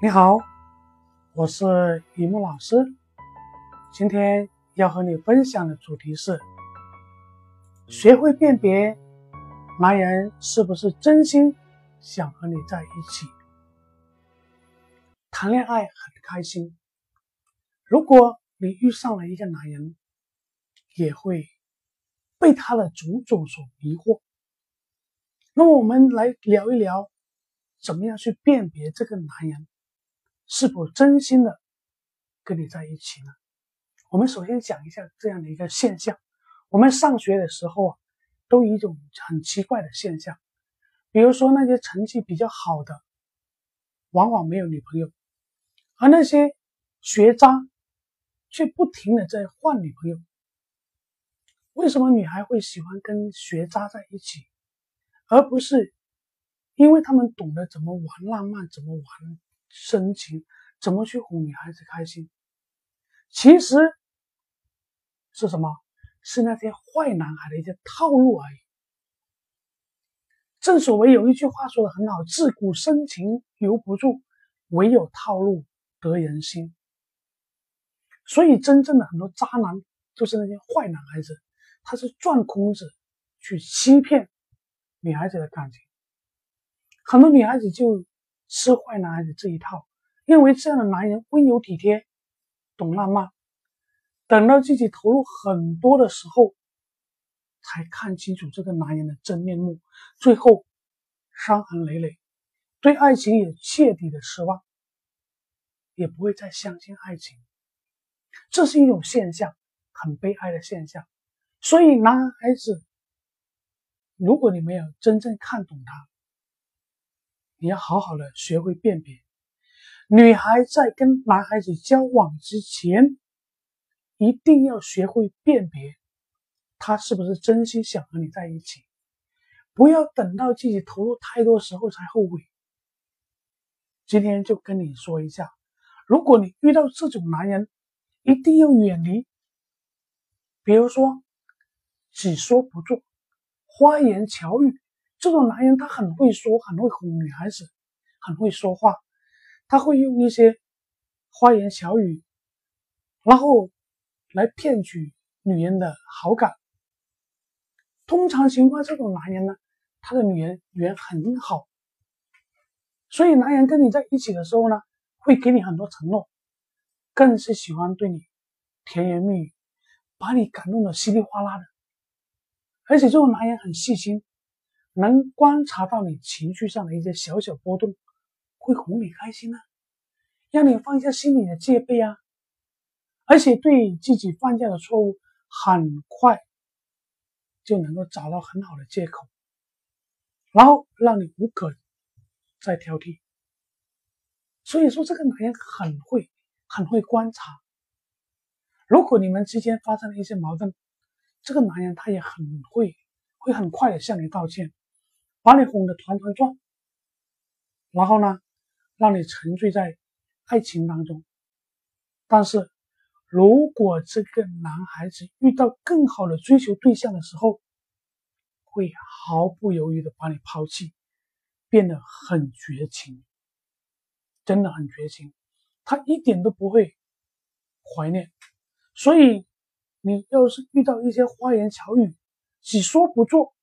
你好，我是雨木老师。今天要和你分享的主题是：学会辨别男人是不是真心想和你在一起。谈恋爱很开心，如果你遇上了一个男人，也会被他的种种所迷惑。那么，我们来聊一聊，怎么样去辨别这个男人。是否真心的跟你在一起呢？我们首先讲一下这样的一个现象。我们上学的时候啊，都有一种很奇怪的现象，比如说那些成绩比较好的，往往没有女朋友，而那些学渣却不停的在换女朋友。为什么女孩会喜欢跟学渣在一起，而不是因为他们懂得怎么玩浪漫，怎么玩？深情怎么去哄女孩子开心？其实是什么？是那些坏男孩的一些套路而已。正所谓有一句话说的很好：“自古深情留不住，唯有套路得人心。”所以，真正的很多渣男就是那些坏男孩子，他是钻空子去欺骗女孩子的感情。很多女孩子就。吃坏男孩子这一套，认为这样的男人温柔体贴、懂浪漫，等到自己投入很多的时候，才看清楚这个男人的真面目，最后伤痕累累，对爱情也彻底的失望，也不会再相信爱情。这是一种现象，很悲哀的现象。所以，男孩子，如果你没有真正看懂他，你要好好的学会辨别，女孩在跟男孩子交往之前，一定要学会辨别，他是不是真心想和你在一起，不要等到自己投入太多时候才后悔。今天就跟你说一下，如果你遇到这种男人，一定要远离。比如说，只说不做，花言巧语。这种男人他很会说，很会哄女孩子，很会说话，他会用一些花言巧语，然后来骗取女人的好感。通常情况，这种男人呢，他的女人缘很好，所以男人跟你在一起的时候呢，会给你很多承诺，更是喜欢对你甜言蜜语，把你感动的稀里哗啦的。而且这种男人很细心。能观察到你情绪上的一些小小波动，会哄你开心啊，让你放下心里的戒备啊，而且对自己犯下的错误，很快就能够找到很好的借口，然后让你无可再挑剔。所以说，这个男人很会，很会观察。如果你们之间发生了一些矛盾，这个男人他也很会，会很快的向你道歉。把你哄得团团转，然后呢，让你沉醉在爱情当中。但是，如果这个男孩子遇到更好的追求对象的时候，会毫不犹豫的把你抛弃，变得很绝情，真的很绝情。他一点都不会怀念。所以，你要是遇到一些花言巧语，只说不做。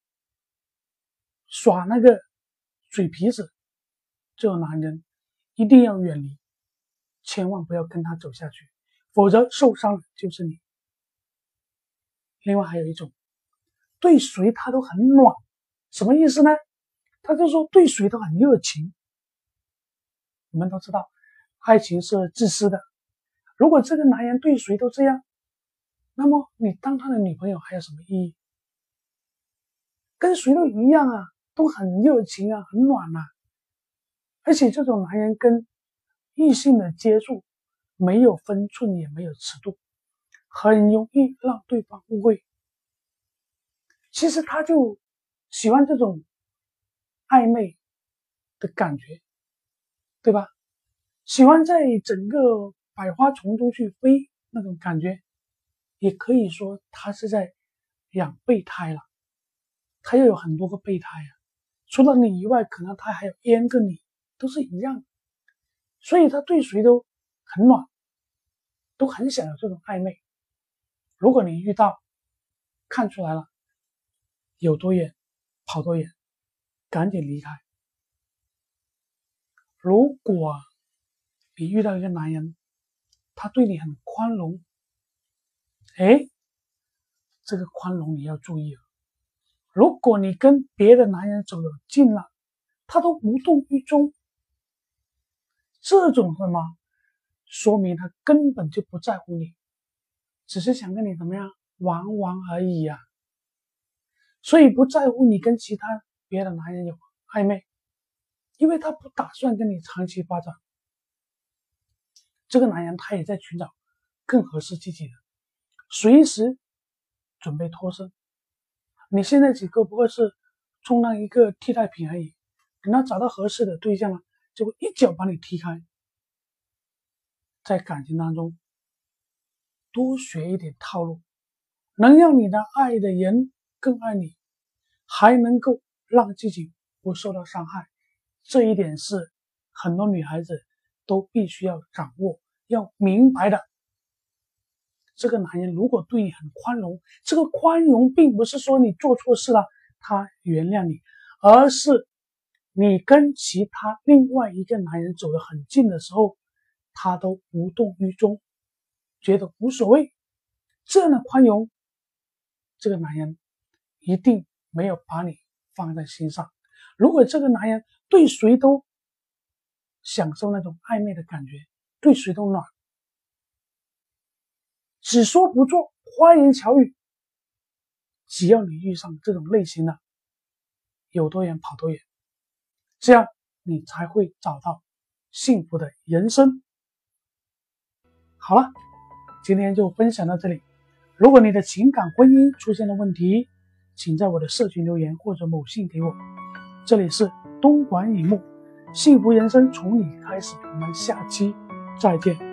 耍那个嘴皮子，这种男人一定要远离，千万不要跟他走下去，否则受伤的就是你。另外还有一种，对谁他都很暖，什么意思呢？他就说对谁都很热情。我们都知道，爱情是自私的。如果这个男人对谁都这样，那么你当他的女朋友还有什么意义？跟谁都一样啊。都很热情啊，很暖啊，而且这种男人跟异性的接触没有分寸，也没有尺度，很容易让对方误会。其实他就喜欢这种暧昧的感觉，对吧？喜欢在整个百花丛中去飞那种感觉，也可以说他是在养备胎了。他又有很多个备胎啊。除了你以外，可能他还有 N 个你，都是一样。所以他对谁都很暖，都很想有这种暧昧。如果你遇到看出来了，有多远跑多远，赶紧离开。如果你遇到一个男人，他对你很宽容，哎，这个宽容你要注意了。如果你跟别的男人走得近了，他都无动于衷，这种什么，说明他根本就不在乎你，只是想跟你怎么样玩玩而已呀。所以不在乎你跟其他别的男人有暧昧，因为他不打算跟你长期发展。这个男人他也在寻找更合适自己的，随时准备脱身。你现在只不过是充当一个替代品而已。等他找到合适的对象了，就会一脚把你踢开。在感情当中，多学一点套路，能让你的爱的人更爱你，还能够让自己不受到伤害。这一点是很多女孩子都必须要掌握、要明白的。这个男人如果对你很宽容，这个宽容并不是说你做错事了他原谅你，而是。你跟其他另外一个男人走得很近的时候，他都无动于衷，觉得无所谓。这样的宽容，这个男人一定没有把你放在心上。如果这个男人对谁都享受那种暧昧的感觉，对谁都暖，只说不做，花言巧语，只要你遇上这种类型的，有多远跑多远。这样你才会找到幸福的人生。好了，今天就分享到这里。如果你的情感婚姻出现了问题，请在我的社群留言或者某信给我。这里是东莞影木，幸福人生从你开始。我们下期再见。